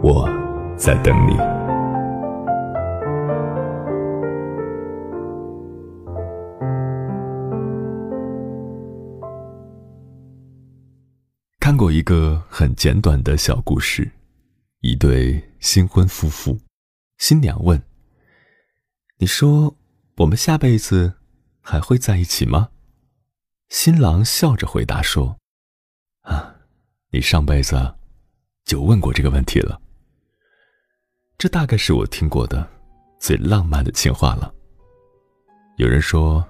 我在等你。看过一个很简短的小故事，一对新婚夫妇，新娘问：“你说我们下辈子还会在一起吗？”新郎笑着回答说：“啊，你上辈子就问过这个问题了。”这大概是我听过的最浪漫的情话了。有人说，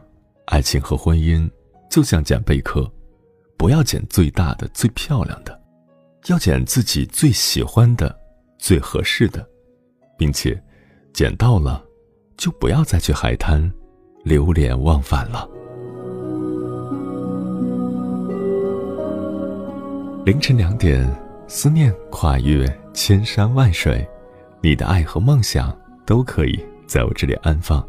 爱情和婚姻就像捡贝壳。不要捡最大的、最漂亮的，要捡自己最喜欢的、最合适的，并且捡到了，就不要再去海滩流连忘返了。凌晨两点，思念跨越千山万水，你的爱和梦想都可以在我这里安放。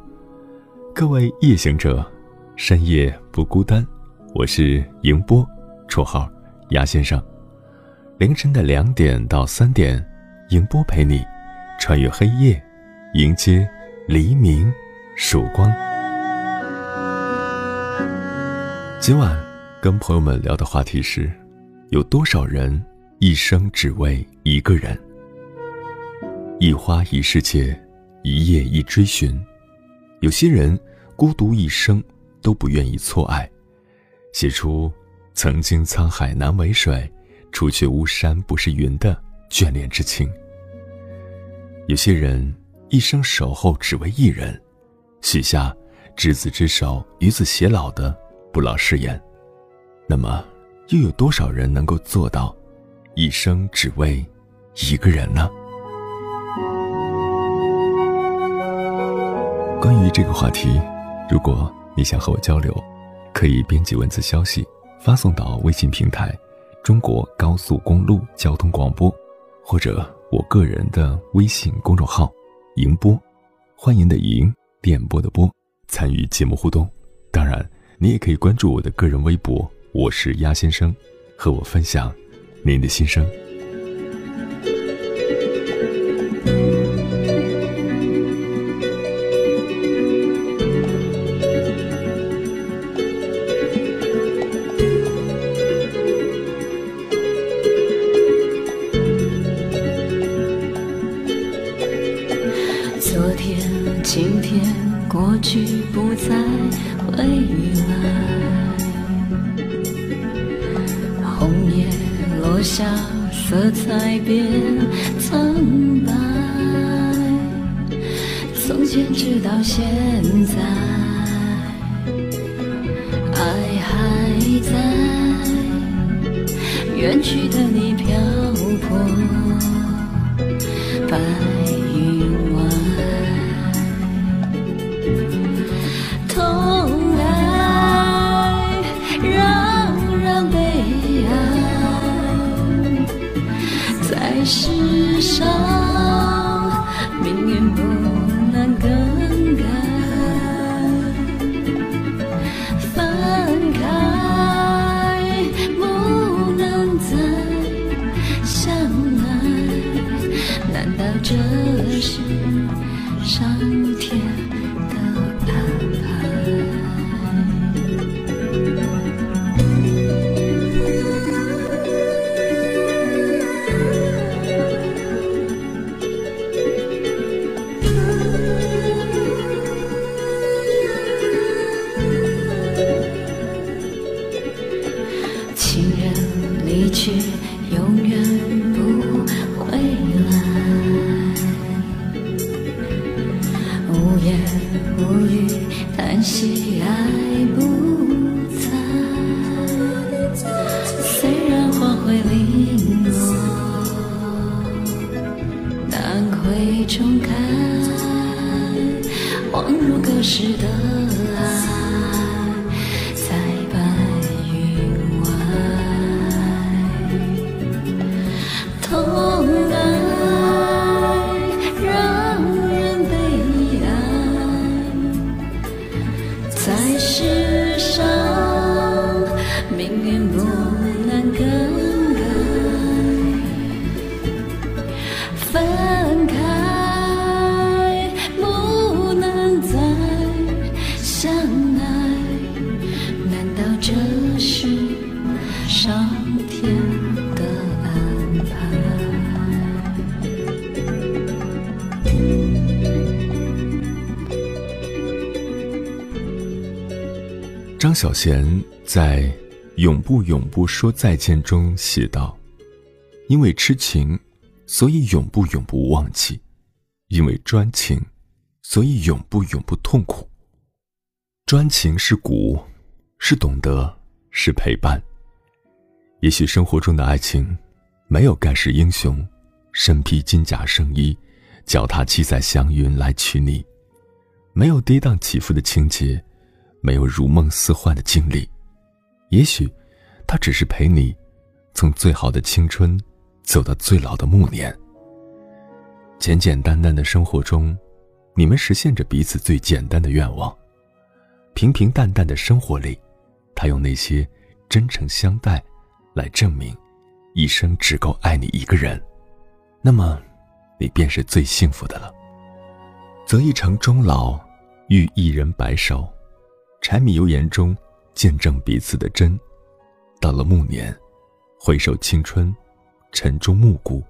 各位夜行者，深夜不孤单，我是迎波。绰号鸭先生，凌晨的两点到三点，迎波陪你穿越黑夜，迎接黎明曙光。今晚跟朋友们聊的话题是：有多少人一生只为一个人？一花一世界，一叶一追寻。有些人孤独一生都不愿意错爱，写出。曾经沧海难为水，除却巫山不是云的眷恋之情。有些人一生守候只为一人，许下执子之手与子偕老的不老誓言。那么，又有多少人能够做到一生只为一个人呢？关于这个话题，如果你想和我交流，可以编辑文字消息。发送到微信平台“中国高速公路交通广播”，或者我个人的微信公众号“迎播”，欢迎的迎，电波的波，参与节目互动。当然，你也可以关注我的个人微博，我是鸭先生，和我分享您的心声。小贤在《永不永不说再见》中写道：“因为痴情，所以永不永不忘记；因为专情，所以永不永不痛苦。专情是骨，是懂得，是陪伴。也许生活中的爱情，没有盖世英雄，身披金甲圣衣，脚踏七彩祥云来娶你，没有跌宕起伏的情节。”没有如梦似幻的经历，也许，他只是陪你，从最好的青春，走到最老的暮年。简简单单的生活中，你们实现着彼此最简单的愿望。平平淡淡的生活里，他用那些真诚相待，来证明，一生只够爱你一个人。那么，你便是最幸福的了。择一城终老，遇一人白首。柴米油盐中，见证彼此的真。到了暮年，回首青春，晨钟暮鼓，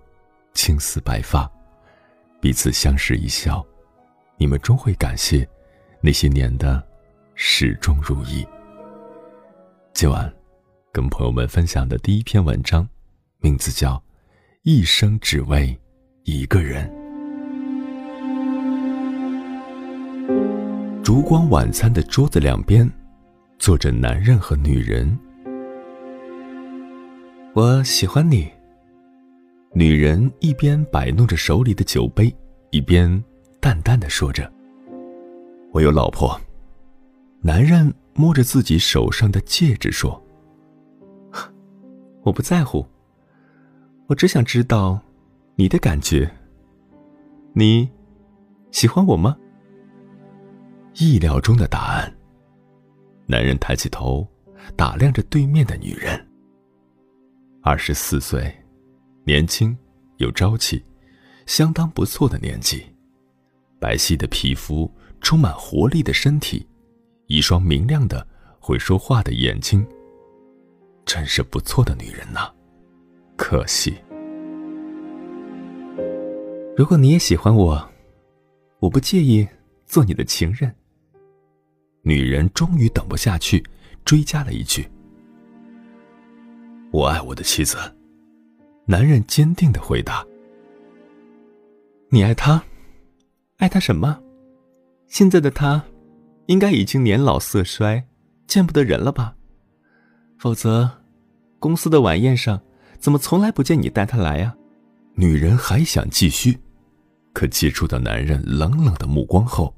青丝白发，彼此相视一笑，你们终会感谢那些年的始终如一。今晚，跟朋友们分享的第一篇文章，名字叫《一生只为一个人》。烛光晚餐的桌子两边，坐着男人和女人。我喜欢你。女人一边摆弄着手里的酒杯，一边淡淡的说着：“我有老婆。”男人摸着自己手上的戒指说：“我不在乎。我只想知道你的感觉。你喜欢我吗？”意料中的答案。男人抬起头，打量着对面的女人。二十四岁，年轻，有朝气，相当不错的年纪。白皙的皮肤，充满活力的身体，一双明亮的、会说话的眼睛。真是不错的女人呐，可惜。如果你也喜欢我，我不介意做你的情人。女人终于等不下去，追加了一句：“我爱我的妻子。”男人坚定的回答：“你爱她？爱她什么？现在的她，应该已经年老色衰，见不得人了吧？否则，公司的晚宴上，怎么从来不见你带她来呀？”女人还想继续，可接触到男人冷冷的目光后，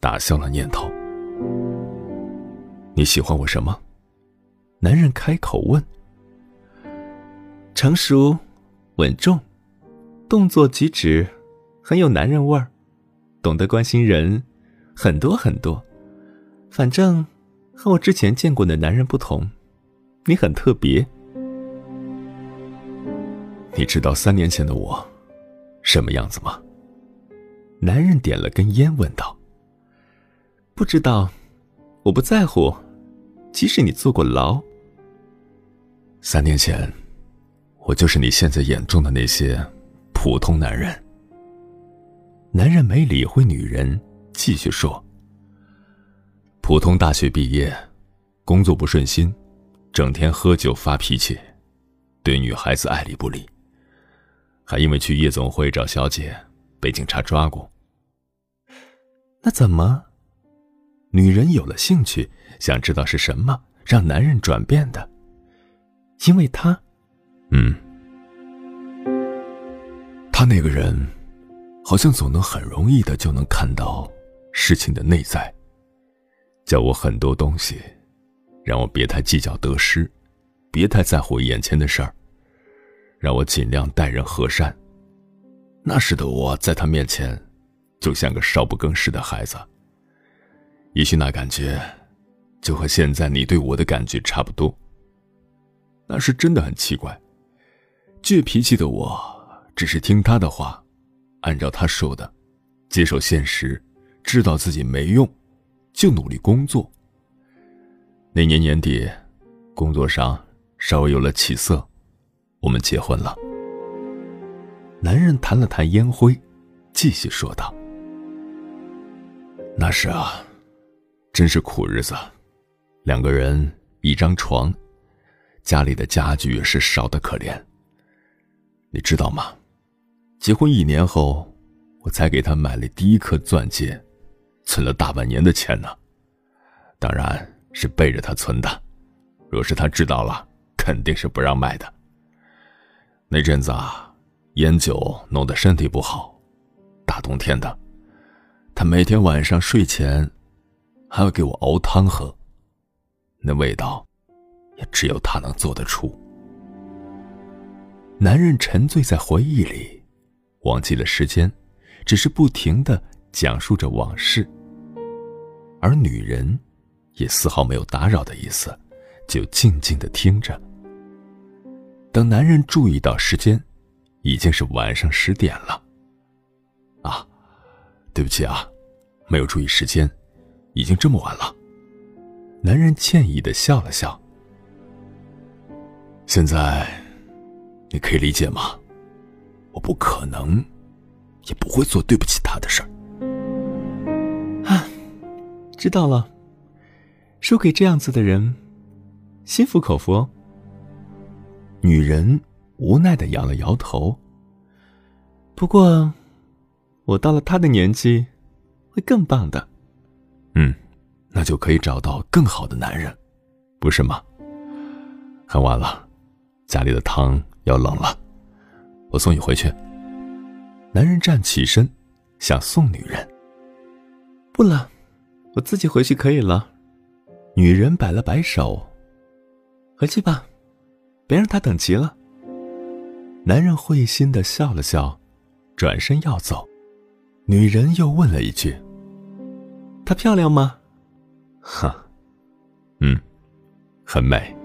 打消了念头。你喜欢我什么？男人开口问。成熟、稳重，动作举止很有男人味儿，懂得关心人，很多很多。反正和我之前见过的男人不同，你很特别。你知道三年前的我什么样子吗？男人点了根烟，问道。不知道，我不在乎。即使你坐过牢，三年前，我就是你现在眼中的那些普通男人。男人没理会女人，继续说：“普通大学毕业，工作不顺心，整天喝酒发脾气，对女孩子爱理不理，还因为去夜总会找小姐被警察抓过。那怎么？女人有了兴趣，想知道是什么让男人转变的？因为他，嗯，他那个人，好像总能很容易的就能看到事情的内在，教我很多东西，让我别太计较得失，别太在乎眼前的事儿，让我尽量待人和善。那时的我在他面前，就像个少不更事的孩子。也许那感觉，就和现在你对我的感觉差不多。那是真的很奇怪。倔脾气的我，只是听他的话，按照他说的，接受现实，知道自己没用，就努力工作。那年年底，工作上稍微有了起色，我们结婚了。男人弹了弹烟灰，继续说道：“那是啊。”真是苦日子，两个人一张床，家里的家具是少的可怜。你知道吗？结婚一年后，我才给他买了第一颗钻戒，存了大半年的钱呢。当然是背着他存的，若是他知道了，肯定是不让卖的。那阵子啊，烟酒弄得身体不好，大冬天的，他每天晚上睡前。还要给我熬汤喝，那味道，也只有他能做得出。男人沉醉在回忆里，忘记了时间，只是不停的讲述着往事。而女人，也丝毫没有打扰的意思，就静静的听着。等男人注意到时间，已经是晚上十点了。啊，对不起啊，没有注意时间。已经这么晚了，男人歉意的笑了笑。现在，你可以理解吗？我不可能，也不会做对不起他的事儿。啊，知道了。输给这样子的人，心服口服。女人无奈的摇了摇头。不过，我到了他的年纪，会更棒的。嗯，那就可以找到更好的男人，不是吗？很晚了，家里的汤要冷了，我送你回去。男人站起身，想送女人。不了，我自己回去可以了。女人摆了摆手，回去吧，别让他等急了。男人会心的笑了笑，转身要走。女人又问了一句。她漂亮吗？哈，嗯，很美。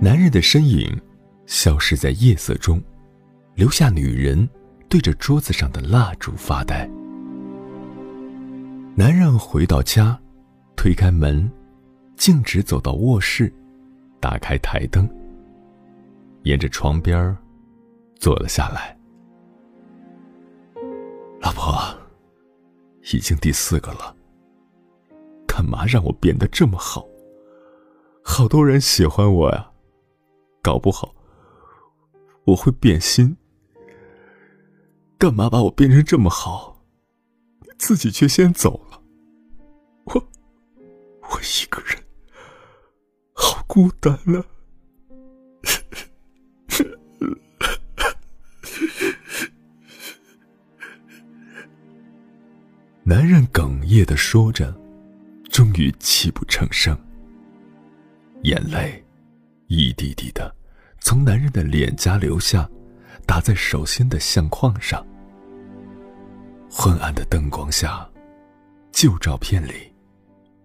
男人的身影消失在夜色中，留下女人对着桌子上的蜡烛发呆。男人回到家，推开门，径直走到卧室，打开台灯，沿着床边坐了下来。老婆。已经第四个了，干嘛让我变得这么好？好多人喜欢我呀，搞不好我会变心。干嘛把我变成这么好，自己却先走了？我我一个人，好孤单啊！男人哽咽的说着，终于泣不成声。眼泪一滴滴的从男人的脸颊流下，打在手心的相框上。昏暗的灯光下，旧照片里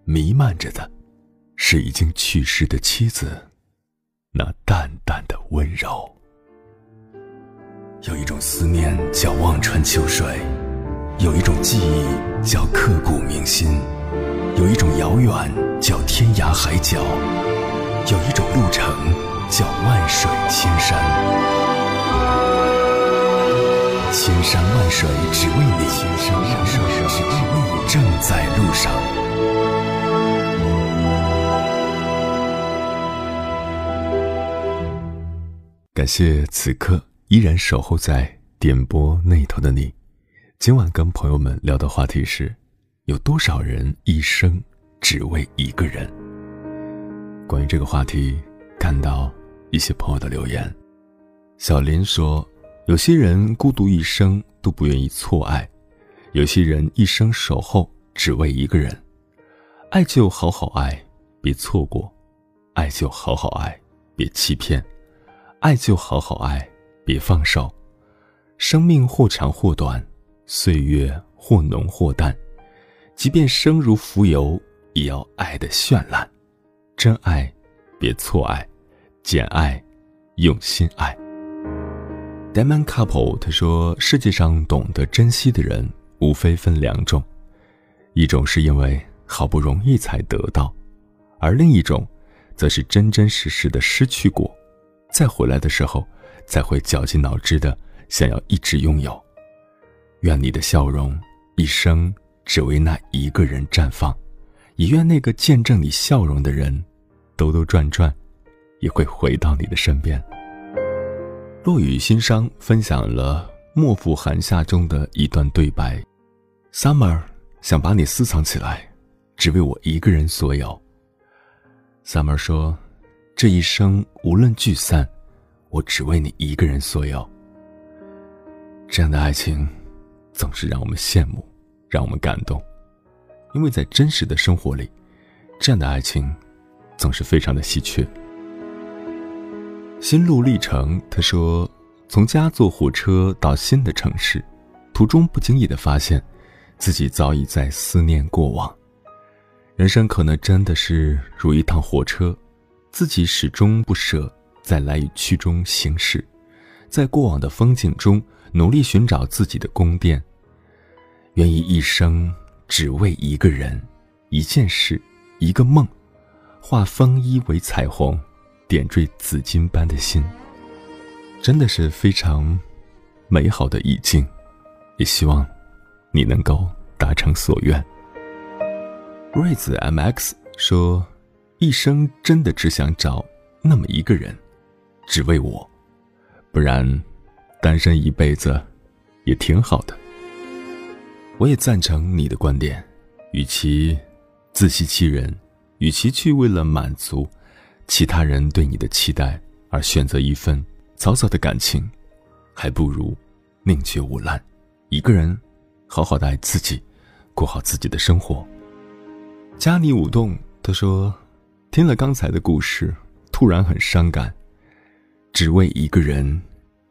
弥漫着的，是已经去世的妻子那淡淡的温柔。有一种思念叫望穿秋水。有一种记忆叫刻骨铭心，有一种遥远叫天涯海角，有一种路程叫万水千山。千山万水只为你，千山万水只为你，正在路上。感谢此刻依然守候在点播那头的你。今晚跟朋友们聊的话题是：有多少人一生只为一个人？关于这个话题，看到一些朋友的留言。小林说：“有些人孤独一生都不愿意错爱，有些人一生守候只为一个人。爱就好好爱，别错过；爱就好好爱，别欺骗。”爱就好好爱，别放手。生命或长或短，岁月或浓或淡，即便生如浮游，也要爱的绚烂。真爱，别错爱；简爱，用心爱。Diamond Couple 他说：“世界上懂得珍惜的人，无非分两种，一种是因为好不容易才得到，而另一种，则是真真实实的失去过。”再回来的时候，才会绞尽脑汁的想要一直拥有。愿你的笑容一生只为那一个人绽放，也愿那个见证你笑容的人，兜兜转转，也会回到你的身边。落雨心伤分享了《莫负寒夏》中的一段对白：“Summer 想把你私藏起来，只为我一个人所有。”Summer 说。这一生无论聚散，我只为你一个人所有。这样的爱情，总是让我们羡慕，让我们感动，因为在真实的生活里，这样的爱情总是非常的稀缺。心路历程，他说，从家坐火车到新的城市，途中不经意的发现，自己早已在思念过往。人生可能真的是如一趟火车。自己始终不舍在来与去中行驶，在过往的风景中努力寻找自己的宫殿。愿意一生只为一个人、一件事、一个梦，化风衣为彩虹，点缀紫金般的心。真的是非常美好的意境，也希望你能够达成所愿。瑞子 MX 说。一生真的只想找那么一个人，只为我，不然单身一辈子也挺好的。我也赞成你的观点，与其自欺欺人，与其去为了满足其他人对你的期待而选择一份草草的感情，还不如宁缺毋滥，一个人好好的爱自己，过好自己的生活。加你舞动，他说。听了刚才的故事，突然很伤感。只为一个人，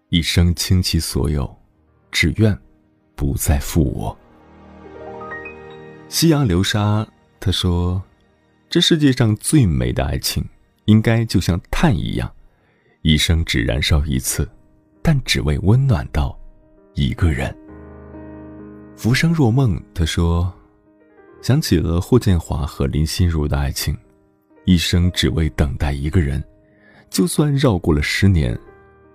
一生倾其所有，只愿不再负我。夕阳流沙，他说：“这世界上最美的爱情，应该就像炭一样，一生只燃烧一次，但只为温暖到一个人。”浮生若梦，他说：“想起了霍建华和林心如的爱情。”一生只为等待一个人，就算绕过了十年，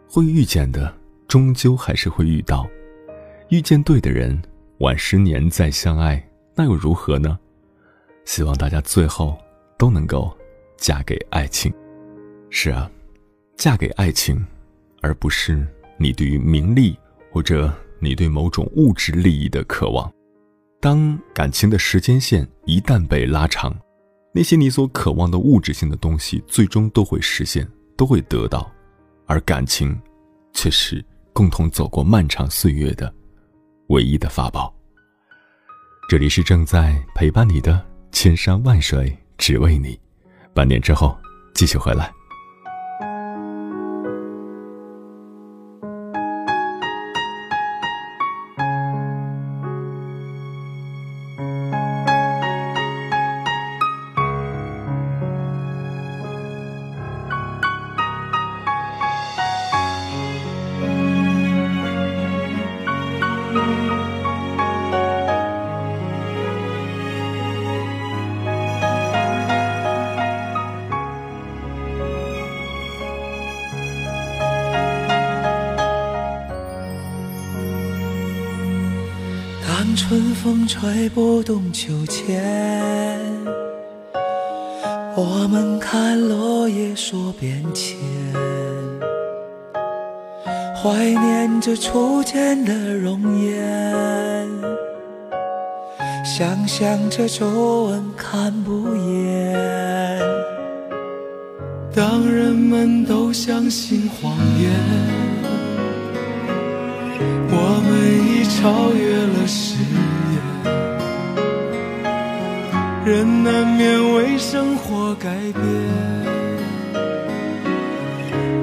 会遇见的终究还是会遇到。遇见对的人，晚十年再相爱，那又如何呢？希望大家最后都能够嫁给爱情。是啊，嫁给爱情，而不是你对于名利或者你对某种物质利益的渴望。当感情的时间线一旦被拉长，那些你所渴望的物质性的东西，最终都会实现，都会得到，而感情，却是共同走过漫长岁月的唯一的法宝。这里是正在陪伴你的千山万水，只为你。半年之后，继续回来。风吹不动秋千，我们看落叶说变迁。怀念着初见的容颜，想象着皱纹看不厌。当人们都相信谎言，我们已超越了时难免为生活改变。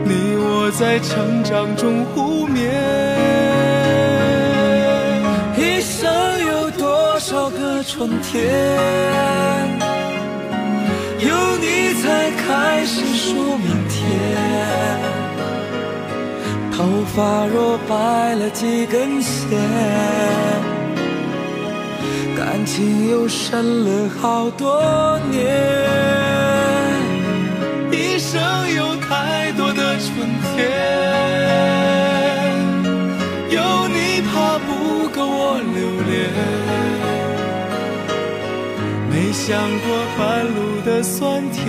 你我在成长中互勉，一生有多少个春天，有你才开始数明天。头发若白了几根线，感情又深了好多年。一生有太多的春天，有你怕不够我留恋，没想过半路的酸甜，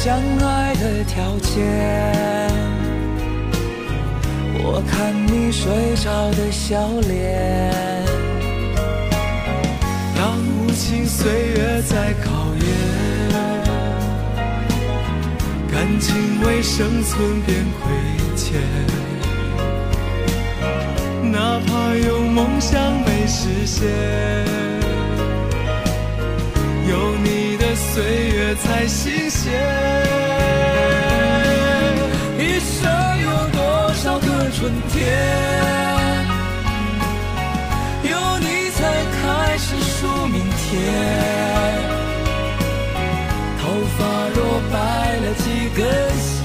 相爱的条件，我看你睡着的笑脸，当无情岁月在考验。感情为生存变亏欠，哪怕有梦想没实现，有你的岁月才新鲜。一生有多少个春天，有你才开始数明天。头发若白了几根线，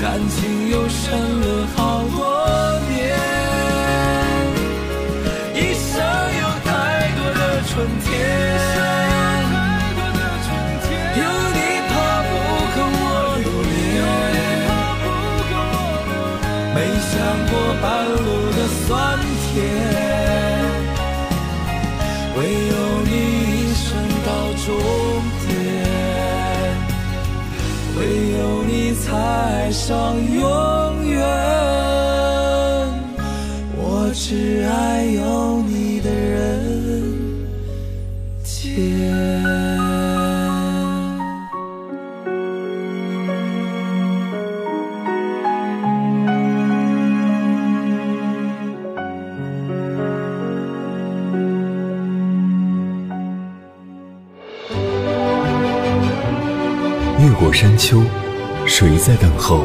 感情又深了好上永远。我只爱有你的人间。越过山丘，谁在等候？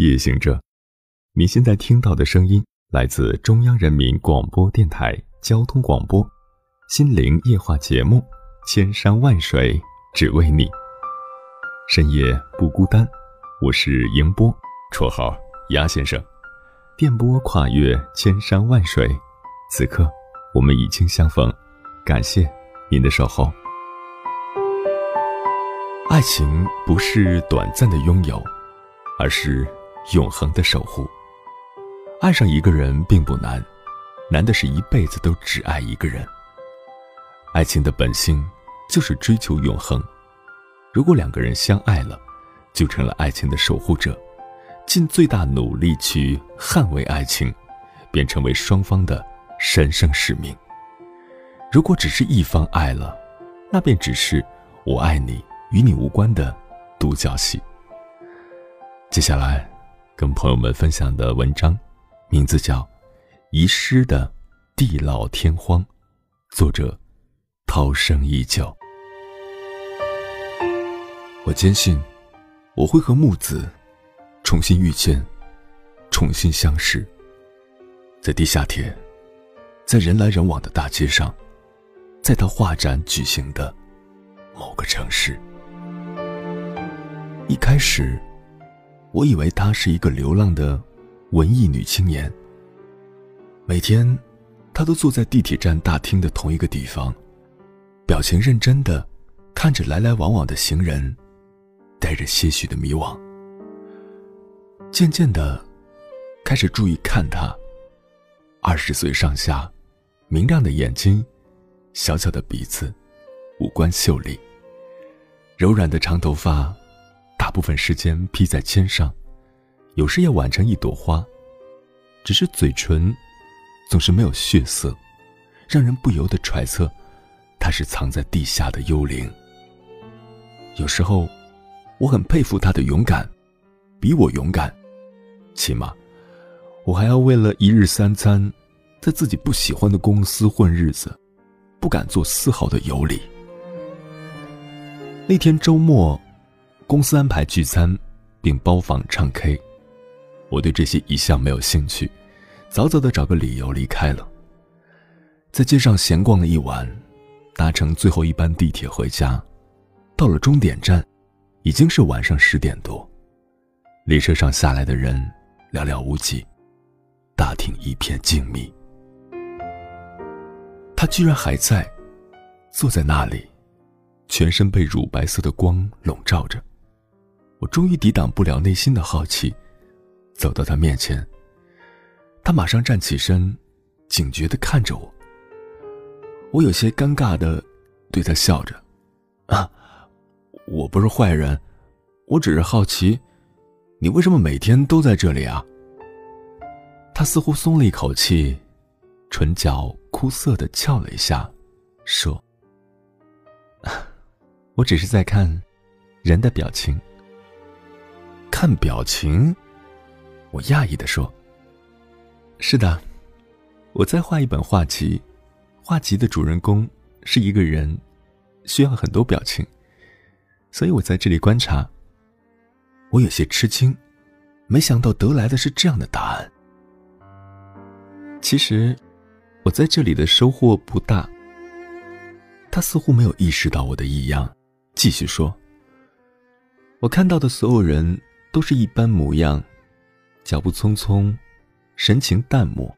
夜行者。你现在听到的声音来自中央人民广播电台交通广播，心灵夜话节目《千山万水只为你》，深夜不孤单。我是迎波，绰号鸭先生。电波跨越千山万水，此刻我们已经相逢，感谢您的守候。爱情不是短暂的拥有，而是永恒的守护。爱上一个人并不难，难的是一辈子都只爱一个人。爱情的本性就是追求永恒。如果两个人相爱了，就成了爱情的守护者，尽最大努力去捍卫爱情，便成为双方的神圣使命。如果只是一方爱了，那便只是我爱你。与你无关的独角戏。接下来，跟朋友们分享的文章，名字叫《遗失的地老天荒》，作者涛声依旧。我坚信，我会和木子重新遇见，重新相识。在地下铁，在人来人往的大街上，在他画展举行的某个城市。一开始，我以为她是一个流浪的文艺女青年。每天，她都坐在地铁站大厅的同一个地方，表情认真的看着来来往往的行人，带着些许的迷惘。渐渐的，开始注意看她。二十岁上下，明亮的眼睛，小巧的鼻子，五官秀丽，柔软的长头发。大部分时间披在肩上，有时也挽成一朵花，只是嘴唇总是没有血色，让人不由得揣测，他是藏在地下的幽灵。有时候，我很佩服他的勇敢，比我勇敢，起码，我还要为了一日三餐，在自己不喜欢的公司混日子，不敢做丝毫的游离。那天周末。公司安排聚餐，并包房唱 K，我对这些一向没有兴趣，早早的找个理由离开了。在街上闲逛了一晚，搭乘最后一班地铁回家，到了终点站，已经是晚上十点多。列车上下来的人寥寥无几，大厅一片静谧。他居然还在，坐在那里，全身被乳白色的光笼罩着。我终于抵挡不了内心的好奇，走到他面前。他马上站起身，警觉的看着我。我有些尴尬的对他笑着：“啊，我不是坏人，我只是好奇，你为什么每天都在这里啊？”他似乎松了一口气，唇角枯涩的翘了一下，说：“我只是在看人的表情。”看表情，我讶异的说：“是的，我在画一本画集，画集的主人公是一个人，需要很多表情，所以我在这里观察。”我有些吃惊，没想到得来的是这样的答案。其实，我在这里的收获不大。他似乎没有意识到我的异样，继续说：“我看到的所有人。”都是一般模样，脚步匆匆，神情淡漠。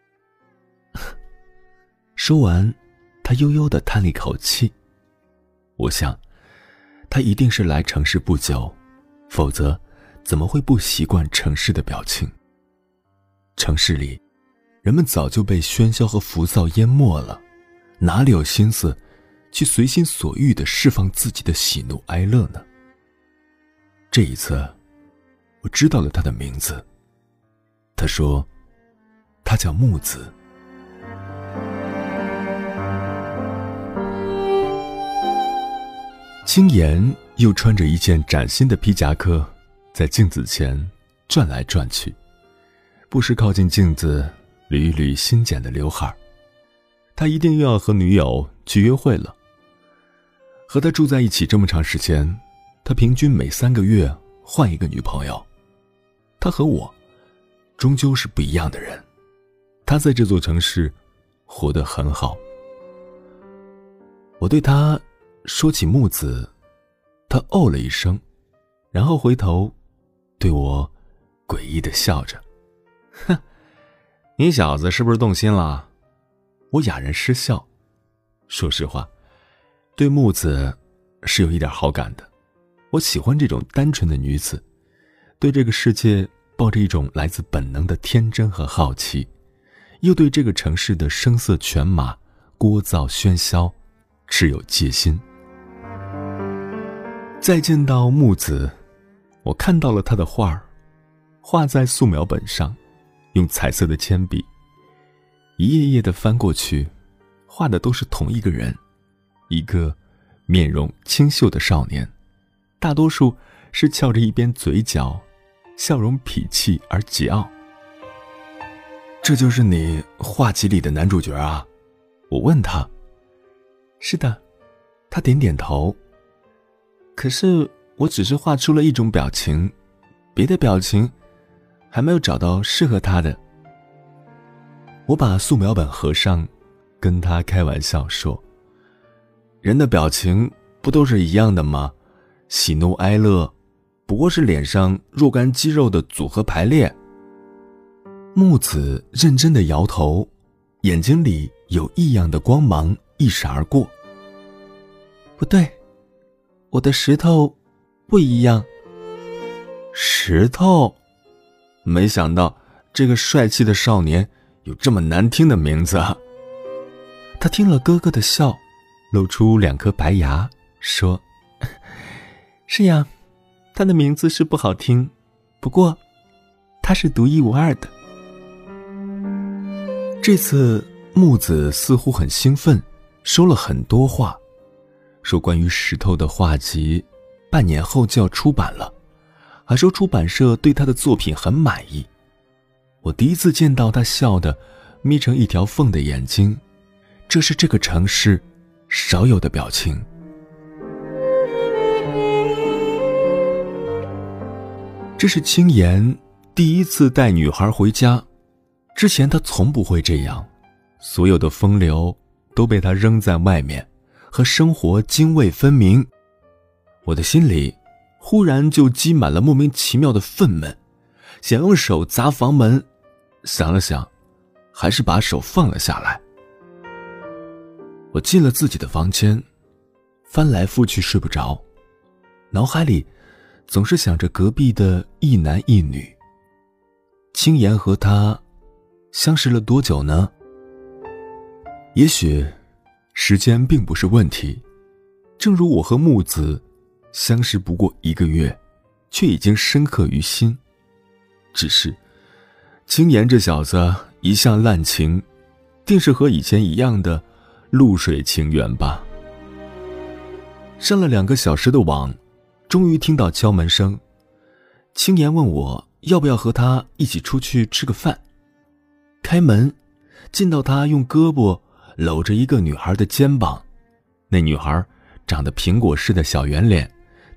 说完，他悠悠的叹了一口气。我想，他一定是来城市不久，否则怎么会不习惯城市的表情？城市里，人们早就被喧嚣和浮躁淹没了，哪里有心思去随心所欲的释放自己的喜怒哀乐呢？这一次。我知道了他的名字。他说，他叫木子。青岩又穿着一件崭新的皮夹克，在镜子前转来转去，不时靠近镜子捋一捋新剪的刘海他一定又要和女友去约会了。和他住在一起这么长时间，他平均每三个月换一个女朋友。他和我，终究是不一样的人。他在这座城市，活得很好。我对他说起木子，他哦了一声，然后回头，对我诡异的笑着：“哼，你小子是不是动心了？”我哑然失笑。说实话，对木子是有一点好感的。我喜欢这种单纯的女子，对这个世界抱着一种来自本能的天真和好奇，又对这个城市的声色犬马、聒噪喧嚣持有戒心。再见到木子，我看到了他的画儿，画在素描本上，用彩色的铅笔，一页页的翻过去，画的都是同一个人，一个面容清秀的少年。大多数是翘着一边嘴角，笑容痞气而桀骜。这就是你画集里的男主角啊？我问他。是的，他点点头。可是我只是画出了一种表情，别的表情还没有找到适合他的。我把素描本合上，跟他开玩笑说：“人的表情不都是一样的吗？”喜怒哀乐，不过是脸上若干肌肉的组合排列。木子认真的摇头，眼睛里有异样的光芒一闪而过。不对，我的石头不一样。石头，没想到这个帅气的少年有这么难听的名字啊。他听了哥哥的笑，露出两颗白牙，说。是呀，他的名字是不好听，不过，他是独一无二的。这次木子似乎很兴奋，说了很多话，说关于石头的画集，半年后就要出版了，还说出版社对他的作品很满意。我第一次见到他笑的眯成一条缝的眼睛，这是这个城市少有的表情。这是青岩第一次带女孩回家，之前他从不会这样，所有的风流都被他扔在外面，和生活泾渭分明。我的心里忽然就积满了莫名其妙的愤懑，想用手砸房门，想了想，还是把手放了下来。我进了自己的房间，翻来覆去睡不着，脑海里。总是想着隔壁的一男一女。青岩和他相识了多久呢？也许时间并不是问题，正如我和木子相识不过一个月，却已经深刻于心。只是青岩这小子一向滥情，定是和以前一样的露水情缘吧。上了两个小时的网。终于听到敲门声，青岩问我要不要和他一起出去吃个饭。开门，见到他用胳膊搂着一个女孩的肩膀，那女孩长得苹果似的小圆脸，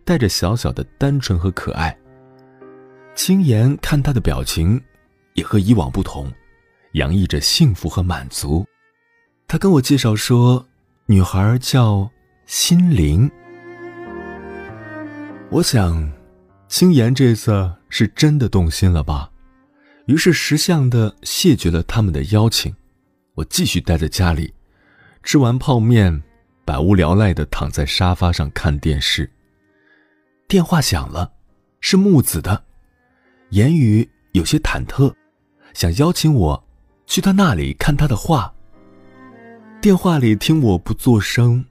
带着小小的单纯和可爱。青岩看她的表情，也和以往不同，洋溢着幸福和满足。他跟我介绍说，女孩叫心灵。我想，青岩这次是真的动心了吧？于是识相的谢绝了他们的邀请。我继续待在家里，吃完泡面，百无聊赖的躺在沙发上看电视。电话响了，是木子的，言语有些忐忑，想邀请我去他那里看他的画。电话里听我不作声，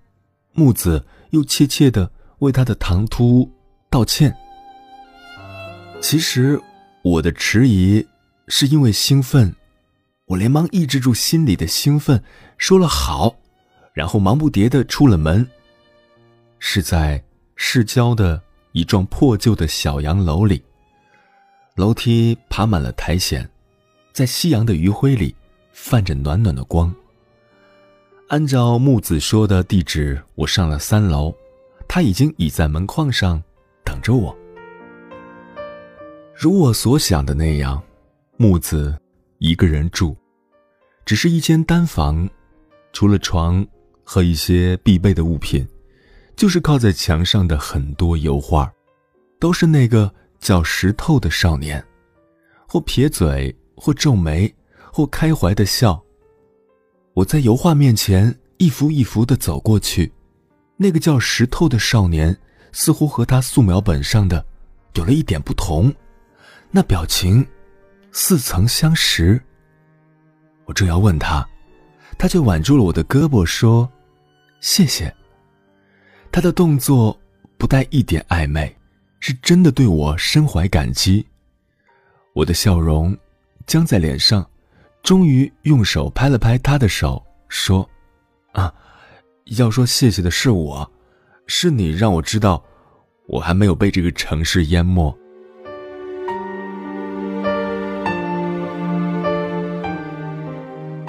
木子又怯怯的为他的唐突。道歉。其实我的迟疑是因为兴奋，我连忙抑制住心里的兴奋，说了好，然后忙不迭的出了门。是在市郊的一幢破旧的小洋楼里，楼梯爬满了苔藓，在夕阳的余晖里泛着暖暖的光。按照木子说的地址，我上了三楼，他已经倚在门框上。等着我。如我所想的那样，木子一个人住，只是一间单房，除了床和一些必备的物品，就是靠在墙上的很多油画，都是那个叫石头的少年，或撇嘴，或皱眉，或开怀的笑。我在油画面前一幅一幅的走过去，那个叫石头的少年。似乎和他素描本上的有了一点不同，那表情似曾相识。我正要问他，他却挽住了我的胳膊，说：“谢谢。”他的动作不带一点暧昧，是真的对我深怀感激。我的笑容僵在脸上，终于用手拍了拍他的手，说：“啊，要说谢谢的是我，是你让我知道，我还没有被这个城市淹没。”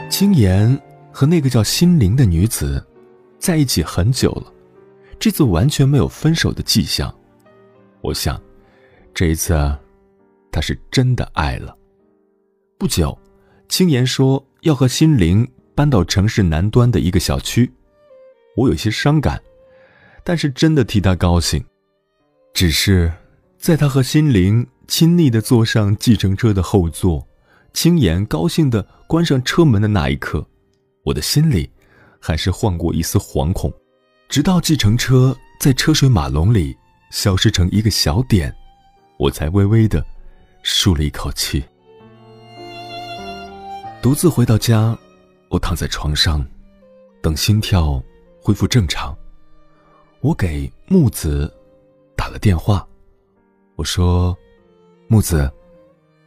青岩和那个叫心灵的女子在一起很久了，这次完全没有分手的迹象。我想，这一次，他是真的爱了。不久，青岩说要和心灵搬到城市南端的一个小区，我有些伤感，但是真的替他高兴。只是，在他和心灵亲昵的坐上计程车的后座。青岩高兴的关上车门的那一刻，我的心里还是晃过一丝惶恐。直到计程车在车水马龙里消失成一个小点，我才微微的舒了一口气。独自回到家，我躺在床上，等心跳恢复正常。我给木子打了电话，我说：“木子，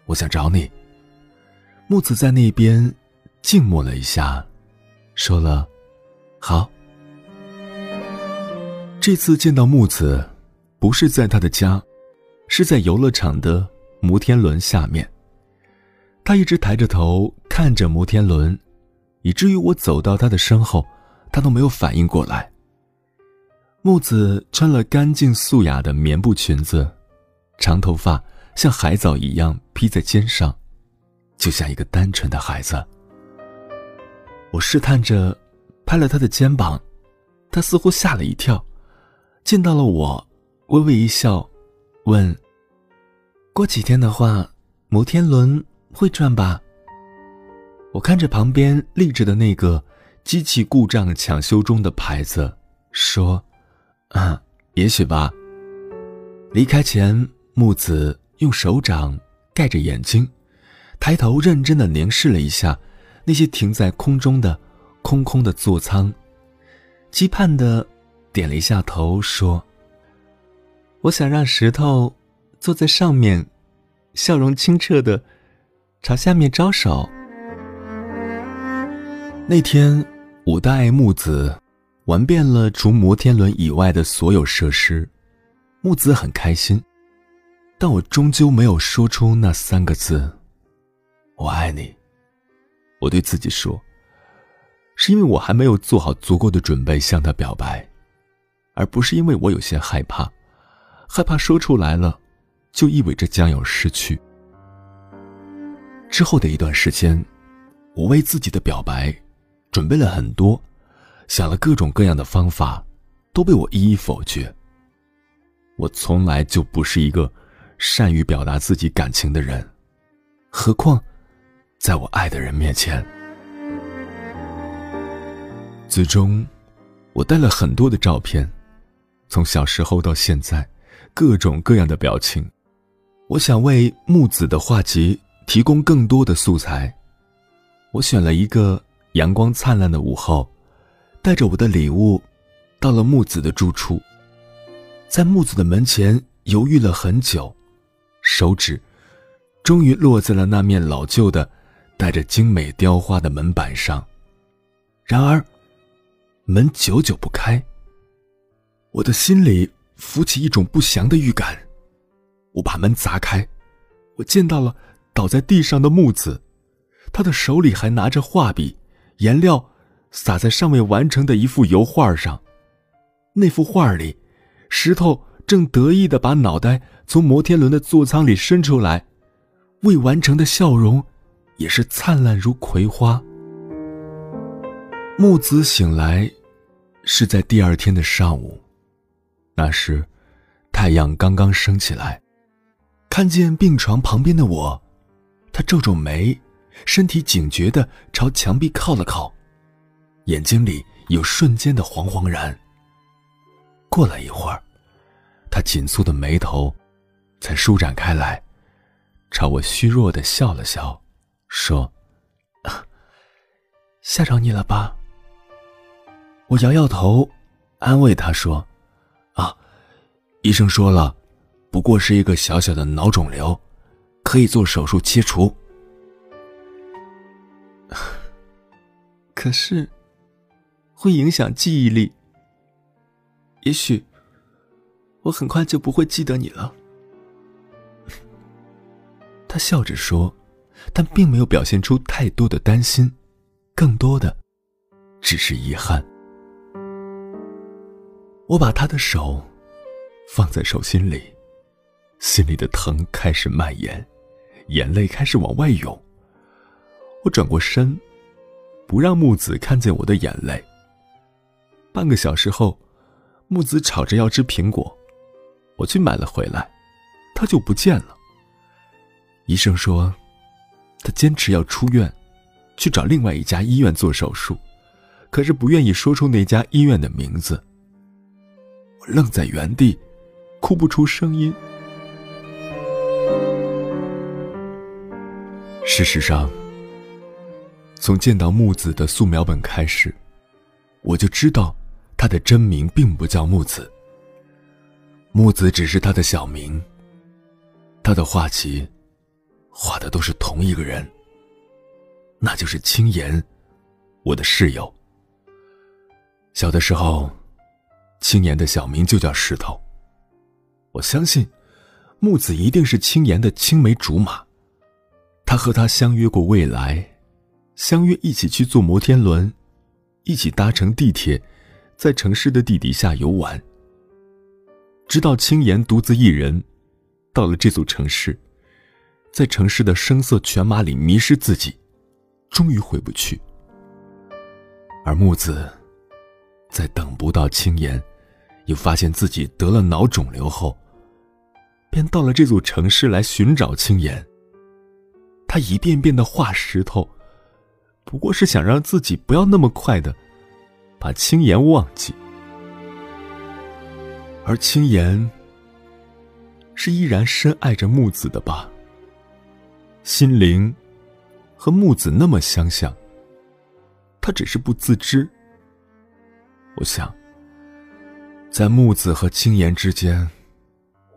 我想找你。”木子在那边静默了一下，说了：“好。”这次见到木子，不是在他的家，是在游乐场的摩天轮下面。他一直抬着头看着摩天轮，以至于我走到他的身后，他都没有反应过来。木子穿了干净素雅的棉布裙子，长头发像海藻一样披在肩上。就像一个单纯的孩子，我试探着拍了他的肩膀，他似乎吓了一跳，见到了我，微微一笑，问：“过几天的话，摩天轮会转吧？”我看着旁边立着的那个机器故障抢修中的牌子，说：“啊，也许吧。”离开前，木子用手掌盖着眼睛。抬头认真的凝视了一下那些停在空中的空空的座舱，期盼的点了一下头，说：“我想让石头坐在上面，笑容清澈的朝下面招手。”那天，我带木子玩遍了除摩天轮以外的所有设施，木子很开心，但我终究没有说出那三个字。我爱你，我对自己说，是因为我还没有做好足够的准备向他表白，而不是因为我有些害怕，害怕说出来了，就意味着将要失去。之后的一段时间，我为自己的表白准备了很多，想了各种各样的方法，都被我一一否决。我从来就不是一个善于表达自己感情的人，何况。在我爱的人面前，最终，我带了很多的照片，从小时候到现在，各种各样的表情。我想为木子的画集提供更多的素材。我选了一个阳光灿烂的午后，带着我的礼物，到了木子的住处，在木子的门前犹豫了很久，手指终于落在了那面老旧的。带着精美雕花的门板上，然而，门久久不开。我的心里浮起一种不祥的预感。我把门砸开，我见到了倒在地上的木子，他的手里还拿着画笔，颜料洒在尚未完成的一幅油画上。那幅画里，石头正得意的把脑袋从摩天轮的座舱里伸出来，未完成的笑容。也是灿烂如葵花。木子醒来，是在第二天的上午。那时，太阳刚刚升起来，看见病床旁边的我，他皱皱眉，身体警觉的朝墙壁靠了靠，眼睛里有瞬间的惶惶然。过了一会儿，他紧蹙的眉头才舒展开来，朝我虚弱的笑了笑，说：“吓着你了吧？”我摇摇头，安慰他说：“啊，医生说了，不过是一个小小的脑肿瘤，可以做手术切除。可是，会影响记忆力。也许。”我很快就不会记得你了。他笑着说，但并没有表现出太多的担心，更多的只是遗憾。我把他的手放在手心里，心里的疼开始蔓延，眼泪开始往外涌。我转过身，不让木子看见我的眼泪。半个小时后，木子吵着要吃苹果。我去买了回来，他就不见了。医生说，他坚持要出院，去找另外一家医院做手术，可是不愿意说出那家医院的名字。我愣在原地，哭不出声音。事实上，从见到木子的素描本开始，我就知道他的真名并不叫木子。木子只是他的小名。他的画集，画的都是同一个人。那就是青岩，我的室友。小的时候，青岩的小名就叫石头。我相信，木子一定是青岩的青梅竹马。他和他相约过未来，相约一起去坐摩天轮，一起搭乘地铁，在城市的地底下游玩。直到青岩独自一人，到了这座城市，在城市的声色犬马里迷失自己，终于回不去。而木子，在等不到青岩，又发现自己得了脑肿瘤后，便到了这座城市来寻找青岩。他一遍遍的画石头，不过是想让自己不要那么快的把青岩忘记。而青岩是依然深爱着木子的吧？心灵和木子那么相像，他只是不自知。我想，在木子和青岩之间，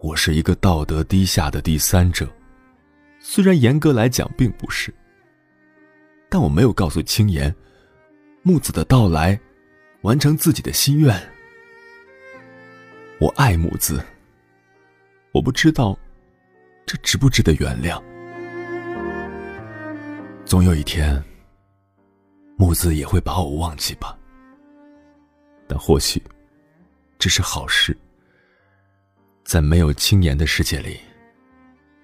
我是一个道德低下的第三者。虽然严格来讲并不是，但我没有告诉青岩，木子的到来，完成自己的心愿。我爱木子，我不知道这值不值得原谅。总有一天，木子也会把我忘记吧。但或许这是好事，在没有青岩的世界里，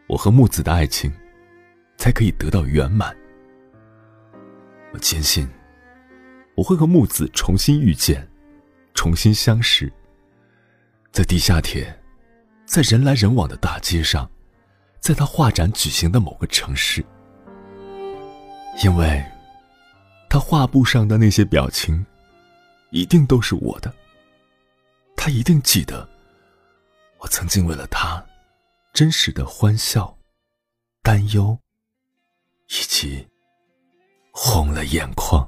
我和木子的爱情才可以得到圆满。我坚信，我会和木子重新遇见，重新相识。在地下铁，在人来人往的大街上，在他画展举行的某个城市，因为，他画布上的那些表情，一定都是我的。他一定记得，我曾经为了他，真实的欢笑、担忧，以及红了眼眶。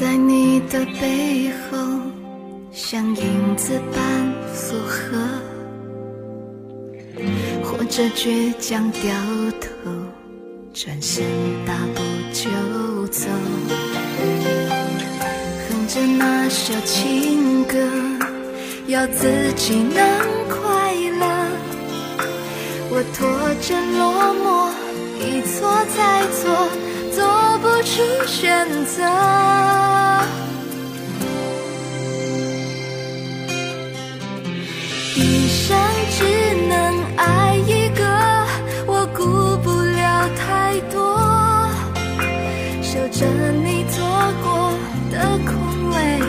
在你的背后，像影子般附和，或者倔强掉头，转身大步就走，哼着那首情歌，要自己能快乐。我拖着落寞，一错再错。不出选择，一生只能爱一个，我顾不了太多，守着你做过的空位，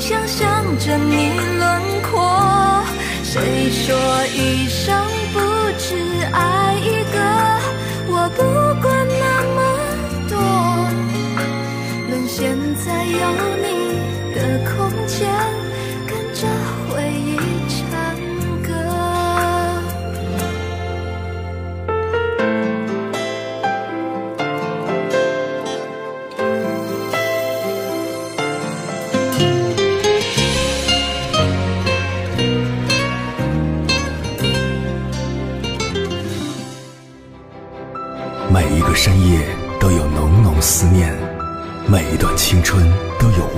想象着你轮廓。谁说一生不只爱一个？我不管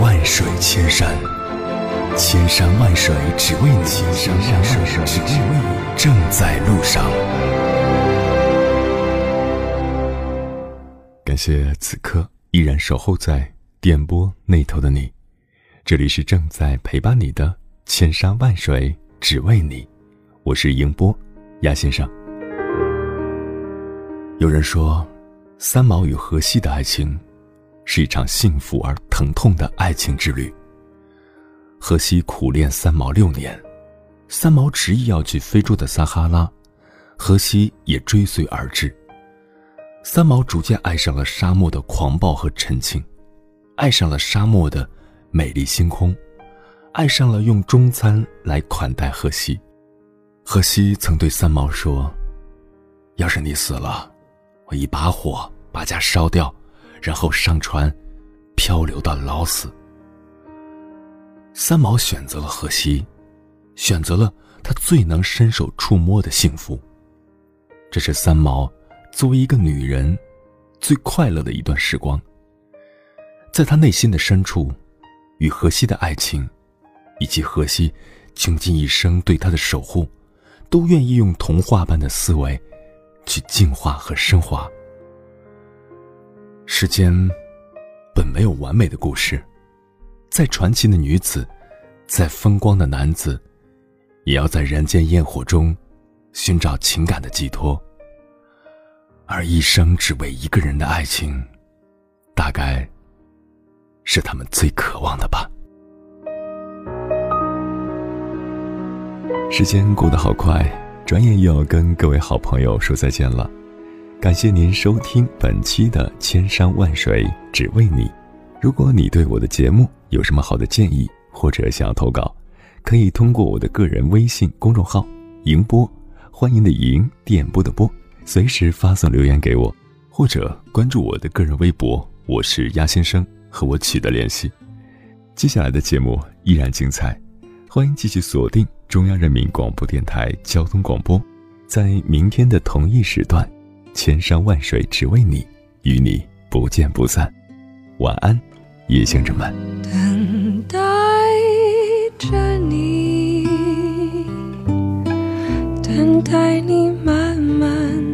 万水千山，千山万水只为你，千山万水只为你，正在路上。感谢此刻依然守候在电波那头的你，这里是正在陪伴你的千山万水只为你，我是迎波鸭先生。有人说。三毛与荷西的爱情，是一场幸福而疼痛的爱情之旅。荷西苦恋三毛六年，三毛执意要去非洲的撒哈拉，荷西也追随而至。三毛逐渐爱上了沙漠的狂暴和沉静，爱上了沙漠的美丽星空，爱上了用中餐来款待荷西。荷西曾对三毛说：“要是你死了，我一把火。”把家烧掉，然后上船，漂流到老死。三毛选择了荷西，选择了他最能伸手触摸的幸福。这是三毛作为一个女人最快乐的一段时光。在她内心的深处，与荷西的爱情，以及荷西穷尽一生对她的守护，都愿意用童话般的思维去净化和升华。世间本没有完美的故事，再传奇的女子，再风光的男子，也要在人间烟火中寻找情感的寄托。而一生只为一个人的爱情，大概是他们最渴望的吧。时间过得好快，转眼又要跟各位好朋友说再见了。感谢您收听本期的《千山万水只为你》。如果你对我的节目有什么好的建议，或者想要投稿，可以通过我的个人微信公众号“迎波”，欢迎的迎，电波的波，随时发送留言给我，或者关注我的个人微博，我是鸭先生，和我取得联系。接下来的节目依然精彩，欢迎继续锁定中央人民广播电台交通广播，在明天的同一时段。千山万水只为你，与你不见不散。晚安，夜行者们。等待着你，等待你慢慢